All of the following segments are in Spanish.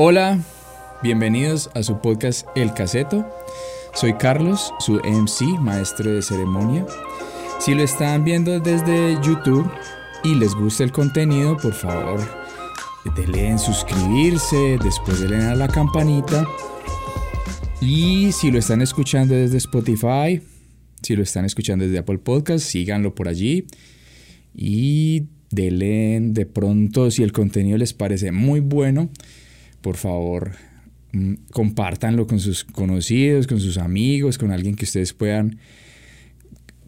Hola, bienvenidos a su podcast El Caseto. Soy Carlos, su MC, maestro de ceremonia. Si lo están viendo desde YouTube y les gusta el contenido, por favor, denle en suscribirse, después denle a la campanita. Y si lo están escuchando desde Spotify, si lo están escuchando desde Apple Podcast, síganlo por allí. Y denle de pronto, si el contenido les parece muy bueno, por favor, mm, compártanlo con sus conocidos, con sus amigos, con alguien que ustedes puedan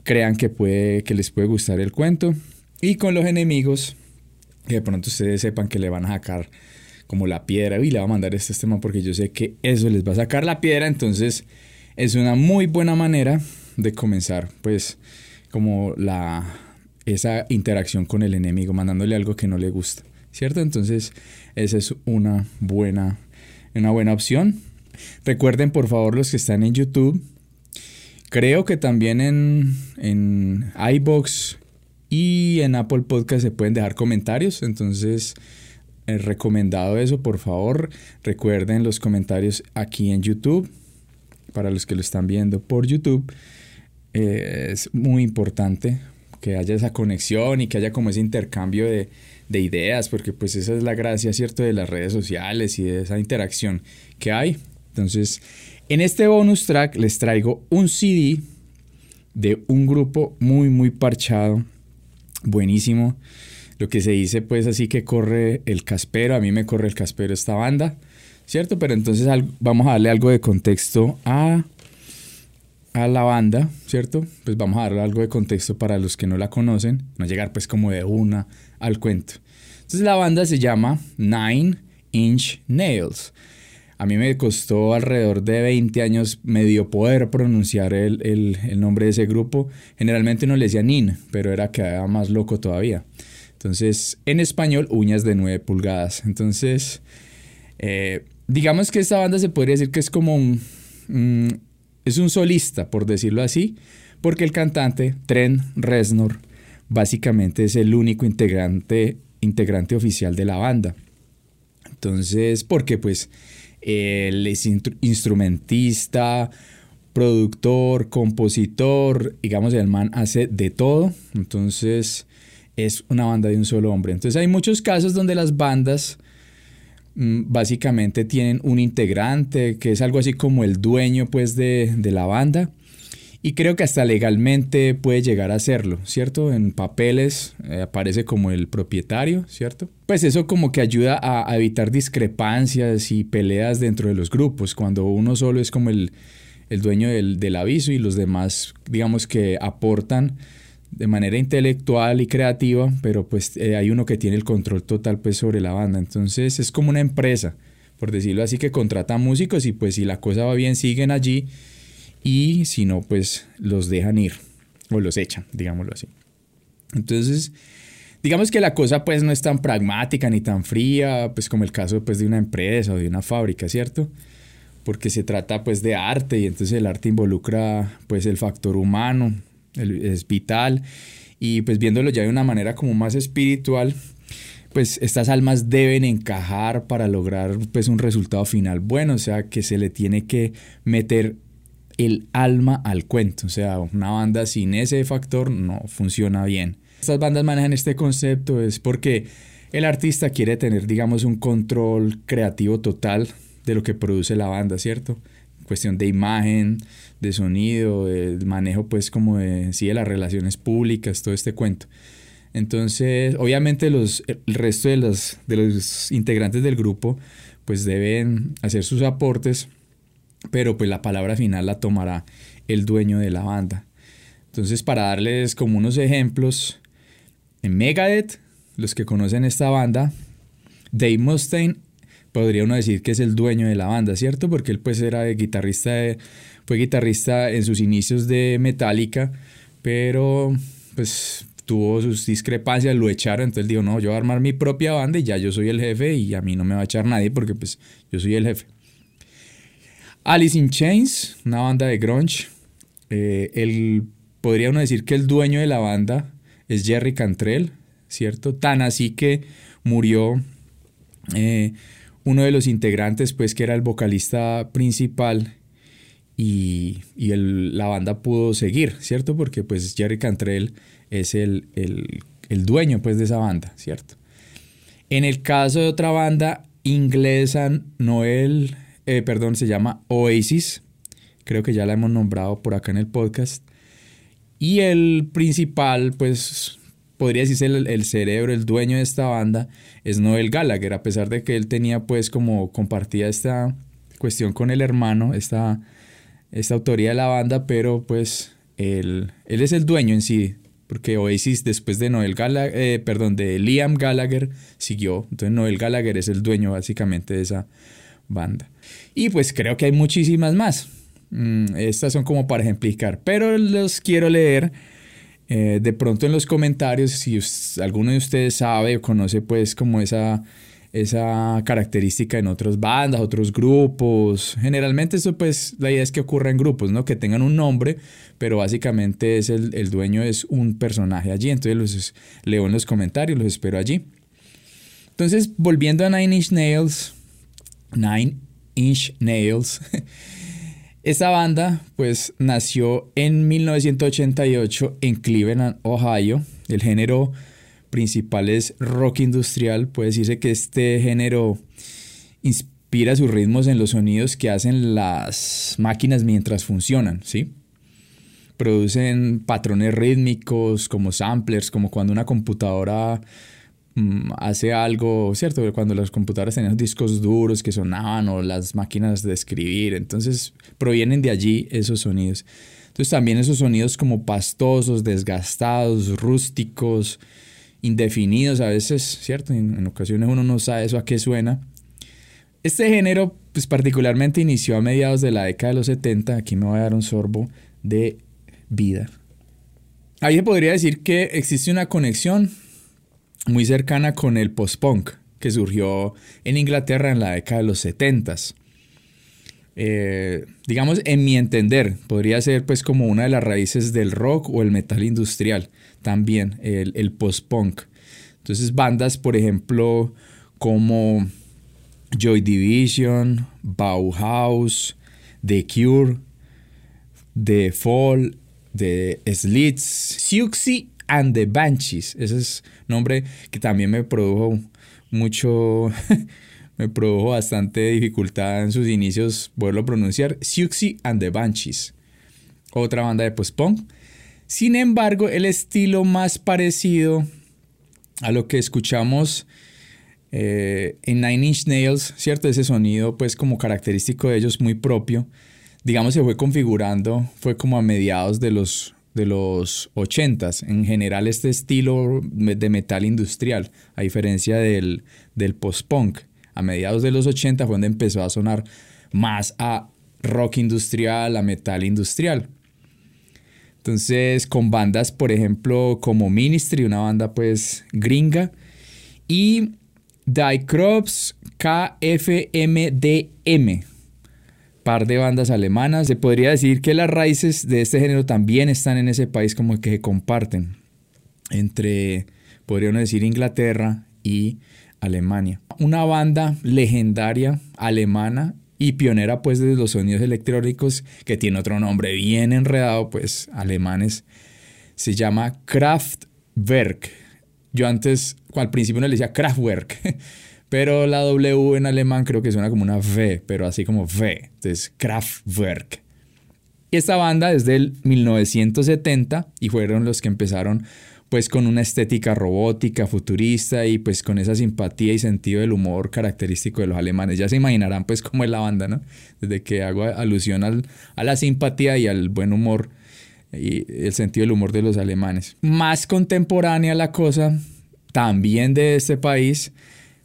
crean que puede que les puede gustar el cuento. Y con los enemigos que de pronto ustedes sepan que le van a sacar como la piedra. Y le va a mandar este tema porque yo sé que eso les va a sacar la piedra, entonces es una muy buena manera de comenzar pues como la esa interacción con el enemigo mandándole algo que no le gusta. ¿Cierto? Entonces, esa es una buena, una buena opción. Recuerden, por favor, los que están en YouTube, creo que también en, en iBox y en Apple Podcast se pueden dejar comentarios, entonces he recomendado eso, por favor. Recuerden los comentarios aquí en YouTube, para los que lo están viendo por YouTube. Eh, es muy importante que haya esa conexión y que haya como ese intercambio de, de ideas, porque pues esa es la gracia, ¿cierto?, de las redes sociales y de esa interacción que hay. Entonces, en este bonus track les traigo un CD de un grupo muy, muy parchado, buenísimo. Lo que se dice, pues, así que corre el caspero, a mí me corre el caspero esta banda, ¿cierto? Pero entonces vamos a darle algo de contexto a, a la banda, ¿cierto? Pues vamos a darle algo de contexto para los que no la conocen, no llegar pues como de una al cuento. Entonces la banda se llama Nine Inch Nails. A mí me costó alrededor de 20 años medio poder pronunciar el, el, nombre de ese grupo. Generalmente uno le decía Nin, pero era que era más loco todavía. Entonces, en español, uñas de 9 pulgadas. Entonces, eh, digamos que esta banda se podría decir que es como un, es un solista, por decirlo así, porque el cantante, Trent Reznor, básicamente es el único integrante, integrante oficial de la banda. Entonces, porque pues él es instrumentista, productor, compositor, digamos, el man hace de todo. Entonces, es una banda de un solo hombre. Entonces, hay muchos casos donde las bandas básicamente tienen un integrante que es algo así como el dueño pues de, de la banda y creo que hasta legalmente puede llegar a hacerlo, ¿cierto? En papeles eh, aparece como el propietario, ¿cierto? Pues eso como que ayuda a, evitar discrepancias y peleas dentro de los grupos, cuando uno solo es como el, dueño del, aviso y los demás, digamos que aportan de manera intelectual y creativa, pero pues eh, hay uno que tiene el control total pues sobre la banda. Entonces es como una empresa, por decirlo así, que contrata músicos y pues si la cosa va bien siguen allí y si no, pues los dejan ir o los echan, digámoslo así. Entonces, digamos que la cosa pues no es tan pragmática ni tan fría, pues como el caso pues de una empresa o de una fábrica, ¿cierto? Porque se trata pues de arte y entonces el arte involucra pues el factor humano, es vital y pues viéndolo ya de una manera como más espiritual, pues estas almas deben encajar para lograr pues un resultado final bueno, o sea que se le tiene que meter el alma al cuento. O sea, una banda sin ese factor no funciona bien. Estas bandas manejan este concepto es porque el artista quiere tener, digamos, un control creativo total de lo que produce la banda, ¿cierto? Cuestión de imagen, de sonido, de manejo, pues, como de, sí, de las relaciones públicas, todo este cuento. Entonces, obviamente, los, el resto de los, de los integrantes del grupo, pues, deben hacer sus aportes pero pues la palabra final la tomará el dueño de la banda. Entonces, para darles como unos ejemplos, en Megadeth, los que conocen esta banda, Dave Mustaine podría uno decir que es el dueño de la banda, ¿cierto? Porque él pues era guitarrista, fue guitarrista en sus inicios de Metallica, pero pues tuvo sus discrepancias, lo echaron, entonces dijo, no, yo voy a armar mi propia banda y ya yo soy el jefe y a mí no me va a echar nadie porque pues yo soy el jefe. Alice in Chains, una banda de grunge. Eh, el, podría uno decir que el dueño de la banda es Jerry Cantrell, ¿cierto? Tan así que murió eh, uno de los integrantes, pues que era el vocalista principal y, la banda pudo seguir, ¿cierto? Porque pues Jerry Cantrell es el, el, dueño pues de esa banda, ¿cierto? En el caso de otra banda inglesa, Noel, eh, perdón, se llama Oasis, creo que ya la hemos nombrado por acá en el podcast, y el principal, pues podría decirse el, cerebro, el dueño de esta banda, es Noel Gallagher, a pesar de que él tenía pues como compartía esta cuestión con el hermano, esta esta autoría de la banda, pero pues él, él es el dueño en sí, porque Oasis después de Noel Gallagher, eh, perdón, de Liam Gallagher siguió, entonces Noel Gallagher es el dueño básicamente de esa banda. Y pues creo que hay muchísimas más. Mm, estas son como para ejemplificar, pero los quiero leer eh, de pronto en los comentarios si alguno de ustedes sabe o conoce pues como esa esa característica en otras bandas, otros grupos. Generalmente eso pues la idea es que ocurra en grupos, ¿no? Que tengan un nombre, pero básicamente es el, el dueño es un personaje allí. Entonces los leo en los comentarios, los espero allí. Entonces, volviendo a Nine Inch Nails, Nine Inch Nails, esta banda pues nació en 1988 en Cleveland, Ohio. El género principal es rock industrial, puede decirse que este género inspira sus ritmos en los sonidos que hacen las máquinas mientras funcionan, ¿sí? Producen patrones rítmicos como samplers, como cuando una computadora hace algo, ¿cierto? Cuando las computadoras tenían discos duros que sonaban o las máquinas de escribir, entonces provienen de allí esos sonidos. Entonces también esos sonidos como pastosos, desgastados, rústicos, indefinidos a veces, ¿cierto? En, ocasiones uno no sabe eso a qué suena. Este género, pues particularmente inició a mediados de la década de los 70, aquí me voy a dar un sorbo de vida. Ahí se podría decir que existe una conexión muy cercana con el post-punk que surgió en Inglaterra en la década de los 70. Eh, digamos, en mi entender, podría ser pues como una de las raíces del rock o el metal industrial también, el, post-punk. Entonces bandas, por ejemplo, como Joy Division, Bauhaus, The Cure, The Fall, The Slits, Siouxsie and the Banshees. Ese es nombre que también me produjo mucho, me produjo bastante dificultad en sus inicios poderlo pronunciar. Siouxsie and the Banshees. Otra banda de post-punk. Sin embargo, el estilo más parecido a lo que escuchamos eh, en Nine Inch Nails, ¿cierto? Ese sonido, pues como característico de ellos, muy propio, digamos, se fue configurando, fue como a mediados de los, de los 80s. En general, este estilo de metal industrial, a diferencia del, del post-punk, a mediados de los 80 fue donde empezó a sonar más a rock industrial, a metal industrial. Entonces, con bandas, por ejemplo, como Ministry, una banda pues gringa, y Crops KFMDM, par de bandas alemanas. Se podría decir que las raíces de este género también están en ese país como que se comparten entre, podríamos decir, Inglaterra y Alemania. Una banda legendaria alemana y pionera pues de los sonidos electrónicos que tiene otro nombre bien enredado pues alemanes se llama Kraftwerk yo antes al principio no le decía Kraftwerk pero la W en alemán creo que suena como una V pero así como V entonces Kraftwerk y esta banda desde el 1970 y fueron los que empezaron pues con una estética robótica, futurista y pues con esa simpatía y sentido del humor característico de los alemanes. Ya se imaginarán pues cómo es la banda, ¿no? Desde que hago alusión a la simpatía y al buen humor y el sentido del humor de los alemanes. Más contemporánea la cosa, también de este país,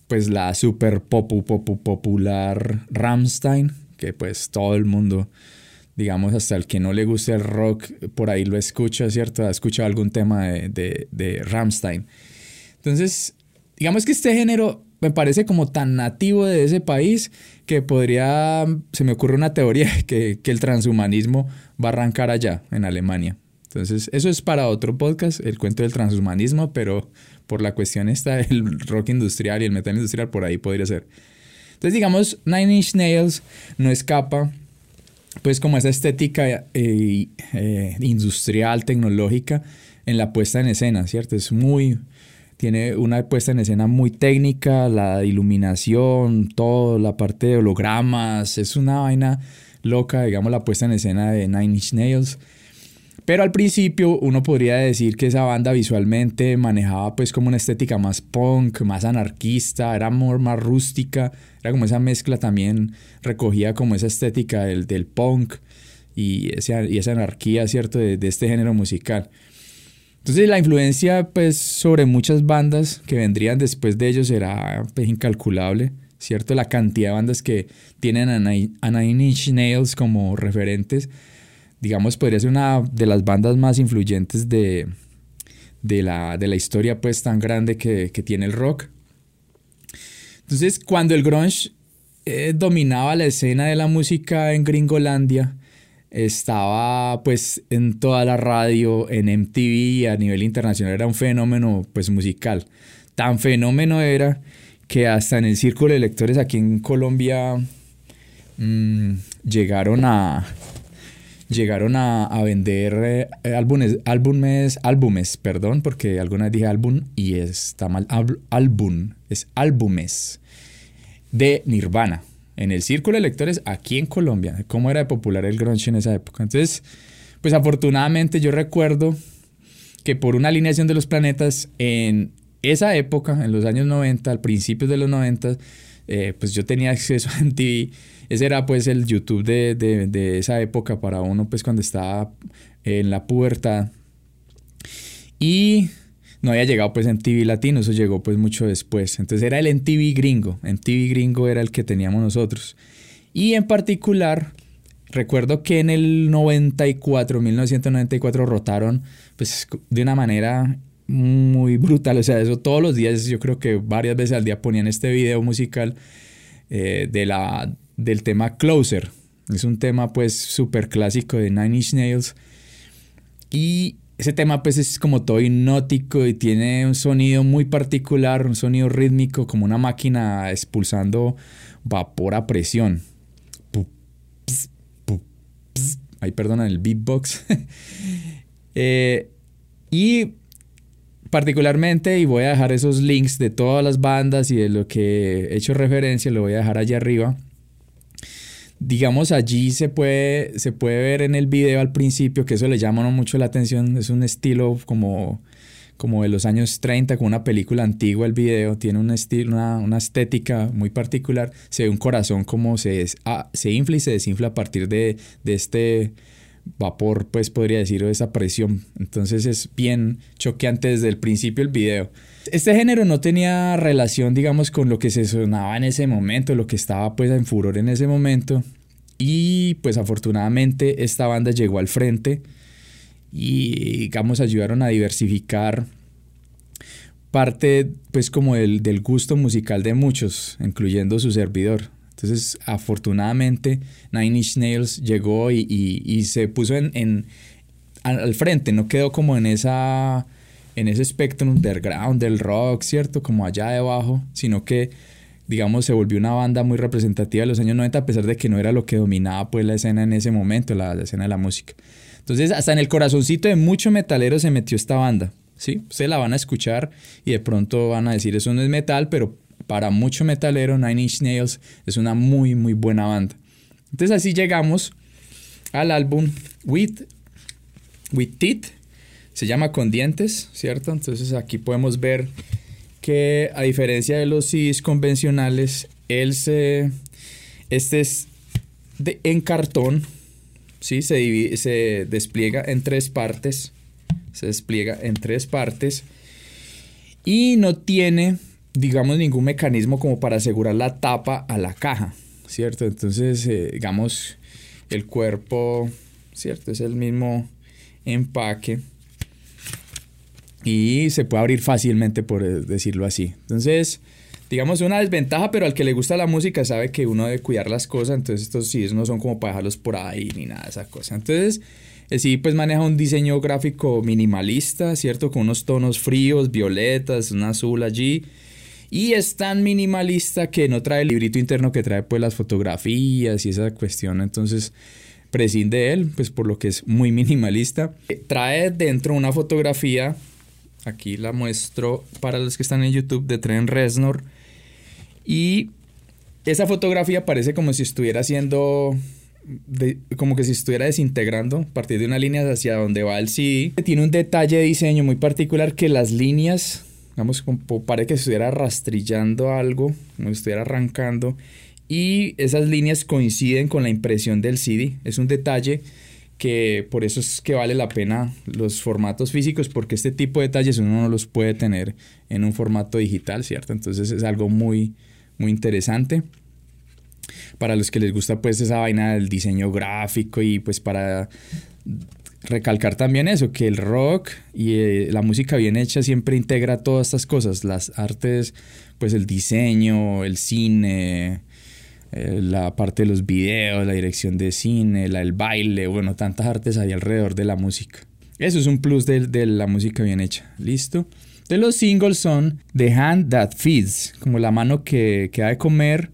pues la super popu, popu, popular Rammstein, que pues todo el mundo digamos, hasta el que no le guste el rock, por ahí lo escucha, ¿cierto? Ha escuchado algún tema de, de, de Rammstein. Entonces, digamos que este género me parece como tan nativo de ese país que podría, se me ocurre una teoría que, que el transhumanismo va a arrancar allá, en Alemania. Entonces, eso es para otro podcast, el cuento del transhumanismo, pero por la cuestión esta del rock industrial y el metal industrial, por ahí podría ser. Entonces, digamos, Nine Inch Nails no escapa, pues, como esa estética eh, eh, industrial, tecnológica en la puesta en escena, ¿cierto? Es muy, tiene una puesta en escena muy técnica, la iluminación, todo, la parte de hologramas, es una vaina loca, digamos, la puesta en escena de Nine Inch Nails. Pero al principio uno podría decir que esa banda visualmente manejaba pues como una estética más punk, más anarquista, era más rústica, era como esa mezcla también recogía como esa estética del, del punk y, y esa anarquía, ¿cierto?, de, este género musical. Entonces la influencia pues sobre muchas bandas que vendrían después de ellos era pues, incalculable, ¿cierto? La cantidad de bandas que tienen a Nine Inch Nails como referentes digamos, podría ser una de las bandas más influyentes de, de, la, historia pues tan grande que, tiene el rock. Entonces, cuando el grunge eh, dominaba la escena de la música en Gringolandia, estaba pues en toda la radio, en MTV a nivel internacional era un fenómeno pues musical. Tan fenómeno era que hasta en el círculo de lectores aquí en Colombia mm, llegaron a, llegaron a, vender eh, álbumes, álbumes, álbumes, perdón, porque alguna vez dije álbum y está mal, álbum, es álbumes de Nirvana en el círculo de lectores aquí en Colombia, cómo era de popular el grunge en esa época. Entonces, pues afortunadamente yo recuerdo que por una alineación de los planetas en esa época, en los años 90, al principio de los 90, eh, pues yo tenía acceso a MTV ese era pues el YouTube de, esa época para uno pues cuando estaba en la pubertad. Y no había llegado pues en TV latino, eso llegó pues mucho después. Entonces era el MTV gringo, MTV gringo era el que teníamos nosotros. Y en particular, recuerdo que en el 94, 1994 rotaron pues de una manera muy brutal, o sea, eso todos los días, yo creo que varias veces al día ponían este video musical eh, de la del tema Closer. Es un tema pues súper clásico de Nine Inch Nails. Y ese tema pues es como todo hipnótico y tiene un sonido muy particular, un sonido rítmico como una máquina expulsando vapor a presión. Ahí perdonan el beatbox. Eh, y particularmente, y voy a dejar esos links de todas las bandas y de lo que he hecho referencia, lo voy a dejar allá arriba. Digamos allí se puede, se puede ver en el video al principio que eso le llama mucho la atención, es un estilo como, como de los años 30, con una película antigua el video, tiene un estilo, una, estética muy particular, se ve un corazón como se, ah, se infla y se desinfla a partir de, de este vapor, pues podría decir, o esa presión. Entonces es bien choqueante desde el principio el video. Este género no tenía relación, digamos, con lo que se sonaba en ese momento, lo que estaba pues en furor en ese momento. Y pues afortunadamente esta banda llegó al frente y digamos ayudaron a diversificar parte pues como del, del gusto musical de muchos, incluyendo su servidor. Entonces, afortunadamente, Nine Inch Nails llegó y, se puso en, al frente, no quedó como en esa en ese espectro underground del rock, ¿cierto? Como allá debajo, sino que, digamos, se volvió una banda muy representativa de los años 90, a pesar de que no era lo que dominaba pues la escena en ese momento, la, escena de la música. Entonces, hasta en el corazoncito de mucho metalero se metió esta banda, ¿sí? Ustedes la van a escuchar y de pronto van a decir, eso no es metal, pero para mucho metalero, Nine Inch Nails es una muy, muy buena banda. Entonces así llegamos al álbum With, With Teeth. Se llama Con Dientes, ¿cierto? Entonces aquí podemos ver que a diferencia de los CDs convencionales, él se, este es de, en cartón, ¿sí? Se, se despliega en tres partes. Se despliega en tres partes. Y no tiene digamos, ningún mecanismo como para asegurar la tapa a la caja, ¿cierto? Entonces, eh, digamos, el cuerpo, ¿cierto? Es el mismo empaque y se puede abrir fácilmente, por decirlo así. Entonces, digamos, una desventaja, pero al que le gusta la música sabe que uno debe cuidar las cosas, entonces estos sí no son como para dejarlos por ahí ni nada de esa cosa. Entonces, sí pues maneja un diseño gráfico minimalista, ¿cierto? Con unos tonos fríos, violetas, un azul allí Y es tan minimalista que no trae el librito interno que trae pues las fotografías y esa cuestión. Entonces prescinde de él, pues por lo que es muy minimalista. Trae dentro una fotografía, aquí la muestro para los que están en YouTube, de Tren Reznor. Y esa fotografía parece como si estuviera haciendo como que si estuviera desintegrando a partir de una línea hacia donde va el CD. Tiene un detalle de diseño muy particular que las líneas, digamos, como parece que estuviera rastrillando algo, como estuviera arrancando, y esas líneas coinciden con la impresión del CD. Es un detalle que por eso es que vale la pena los formatos físicos, porque este tipo de detalles uno no los puede tener en un formato digital, ¿cierto? Entonces es algo muy, muy interesante para los que les gusta pues esa vaina del diseño gráfico y pues para recalcar también eso, que el rock y eh, la música bien hecha siempre integra todas estas cosas, las artes, pues el diseño, el cine, eh, la parte de los videos, la dirección de cine, la, el baile, bueno, tantas artes hay alrededor de la música. Eso es un plus de, de la música bien hecha, ¿listo? De los singles son The Hand That Feeds, como la mano que, que ha de comer,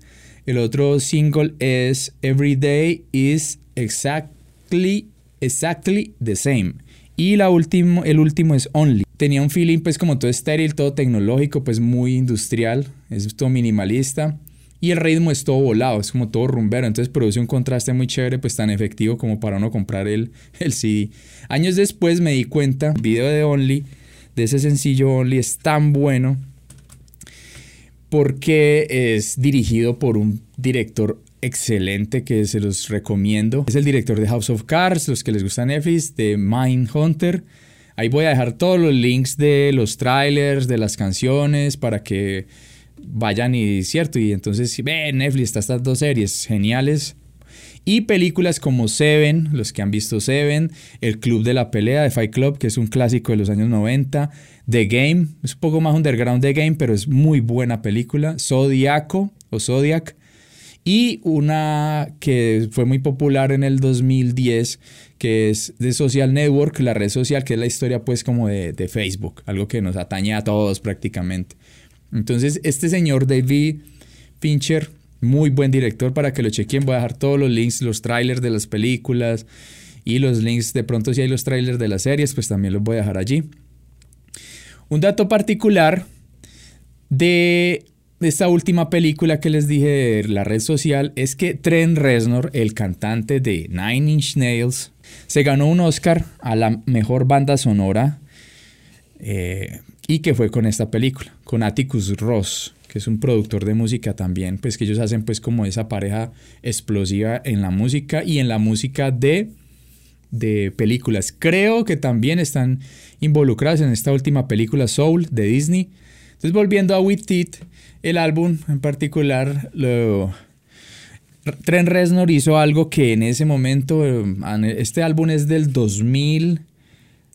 el otro single es Every Day is exactly, exactly the same. Y la último, el último es Only. Tenía un feeling pues como todo estéril, todo tecnológico, pues muy industrial, es todo minimalista. Y el ritmo es todo volado, es como todo rumbero. Entonces produce un contraste muy chévere, pues tan efectivo como para uno comprar el, el CD. Años después me di cuenta, el video de Only, de ese sencillo Only, es tan bueno porque es dirigido por un director excelente que se los recomiendo. Es el director de House of Cards, los que les gustan Netflix, de Mindhunter. Ahí voy a dejar todos los links de los trailers, de las canciones, para que vayan y cierto. Y entonces, ve, Netflix está estas dos series geniales. Y películas como Seven, los que han visto Seven, El Club de la Pelea de Fight Club, que es un clásico de los años 90, The Game, es un poco más underground The Game, pero es muy buena película, Zodiaco o Zodiac, y una que fue muy popular en el 2010, que es de Social Network, la red social, que es la historia pues como de, de Facebook, algo que nos atañe a todos prácticamente. Entonces, este señor David Fincher muy buen director para que lo chequen. Voy a dejar todos los links, los trailers de las películas y los links. De pronto, si hay los trailers de las series, pues también los voy a dejar allí. Un dato particular de esta última película que les dije de la red social es que Trent Reznor, el cantante de Nine Inch Nails, se ganó un Oscar a la mejor banda sonora eh, y que fue con esta película, con Atticus Ross que es un productor de música también, pues que ellos hacen pues como esa pareja explosiva en la música y en la música de, de películas. Creo que también están involucrados en esta última película Soul de Disney. Entonces volviendo a With It, el álbum en particular, lo, Trent Reznor hizo algo que en ese momento, este álbum es del 2000,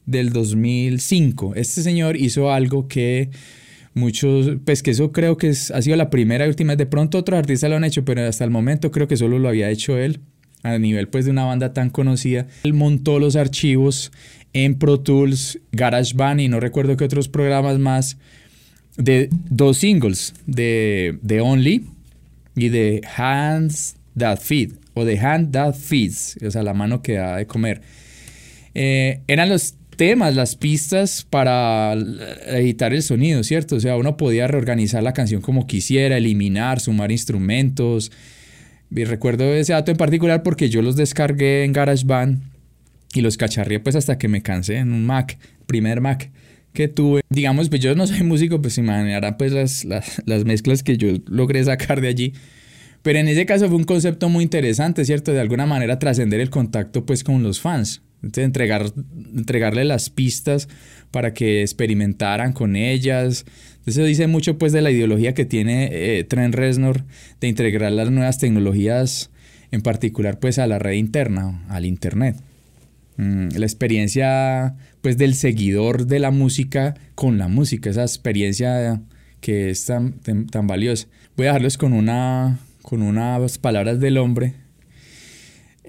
del 2005. Este señor hizo algo que muchos, pues que eso creo que es, ha sido la primera y última. De pronto otros artistas lo han hecho, pero hasta el momento creo que solo lo había hecho él a nivel pues de una banda tan conocida. Él montó los archivos en Pro Tools, GarageBand y no recuerdo qué otros programas más de dos singles, de, de Only y de Hands That Feed o de Hand That Feeds, o sea, la mano que da de comer. Eh, eran los temas, las pistas para editar el sonido, ¿cierto? O sea, uno podía reorganizar la canción como quisiera, eliminar, sumar instrumentos. Y recuerdo ese dato en particular porque yo los descargué en GarageBand y los cacharré pues hasta que me cansé en un Mac, primer Mac que tuve. Digamos, pues yo no soy músico, pues imaginarán pues las, las, las mezclas que yo logré sacar de allí. Pero en ese caso fue un concepto muy interesante, ¿cierto? De alguna manera trascender el contacto pues con los fans. Entonces, entregar, entregarle las pistas para que experimentaran con ellas. Eso dice mucho pues de la ideología que tiene eh, Trent Reznor de integrar las nuevas tecnologías, en particular pues a la red interna, al internet. Mm, la experiencia pues del seguidor de la música con la música, esa experiencia que es tan, tan valiosa. Voy a dejarles con, una, con unas palabras del hombre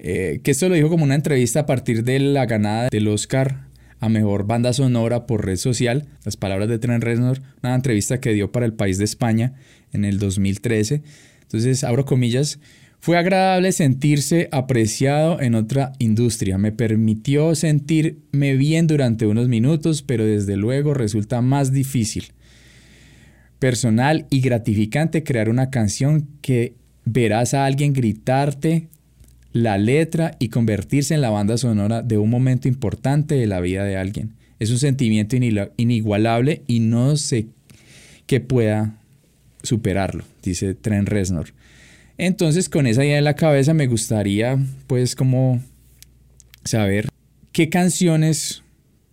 eh, que esto lo dijo como una entrevista a partir de la ganada del Oscar a mejor banda sonora por red social. Las palabras de Trent Reznor, una entrevista que dio para el país de España en el 2013. Entonces, abro comillas, fue agradable sentirse apreciado en otra industria. Me permitió sentirme bien durante unos minutos, pero desde luego resulta más difícil, personal y gratificante crear una canción que verás a alguien gritarte la letra y convertirse en la banda sonora de un momento importante de la vida de alguien. Es un sentimiento inigualable y no sé que pueda superarlo, dice Trent Reznor. Entonces, con esa idea en la cabeza me gustaría, pues, como saber qué canciones,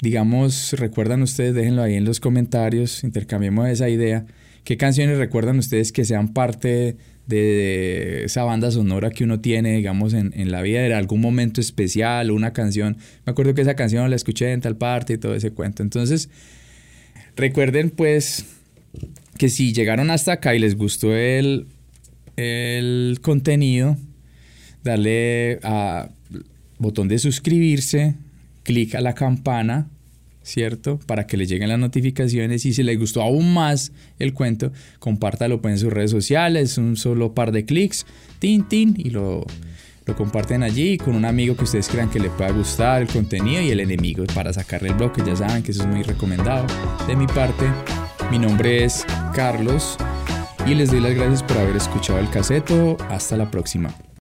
digamos, recuerdan ustedes, déjenlo ahí en los comentarios, intercambiemos esa idea. ¿Qué canciones recuerdan ustedes que sean parte de esa banda sonora que uno tiene, digamos, en, la vida, de algún momento especial una canción? Me acuerdo que esa canción la escuché en tal parte y todo ese cuento. Entonces, recuerden, pues, que si llegaron hasta acá y les gustó el, el contenido, darle a botón de suscribirse, clic a la campana, ¿cierto? Para que le lleguen las notificaciones y si les gustó aún más el cuento, compártalo pues, en sus redes sociales, un solo par de clics, tin, tin, y lo, lo comparten allí con un amigo que ustedes crean que le pueda gustar el contenido y el enemigo para sacarle el bloque, ya saben que eso es muy recomendado. De mi parte, mi nombre es Carlos y les doy las gracias por haber escuchado el caseto. Hasta la próxima.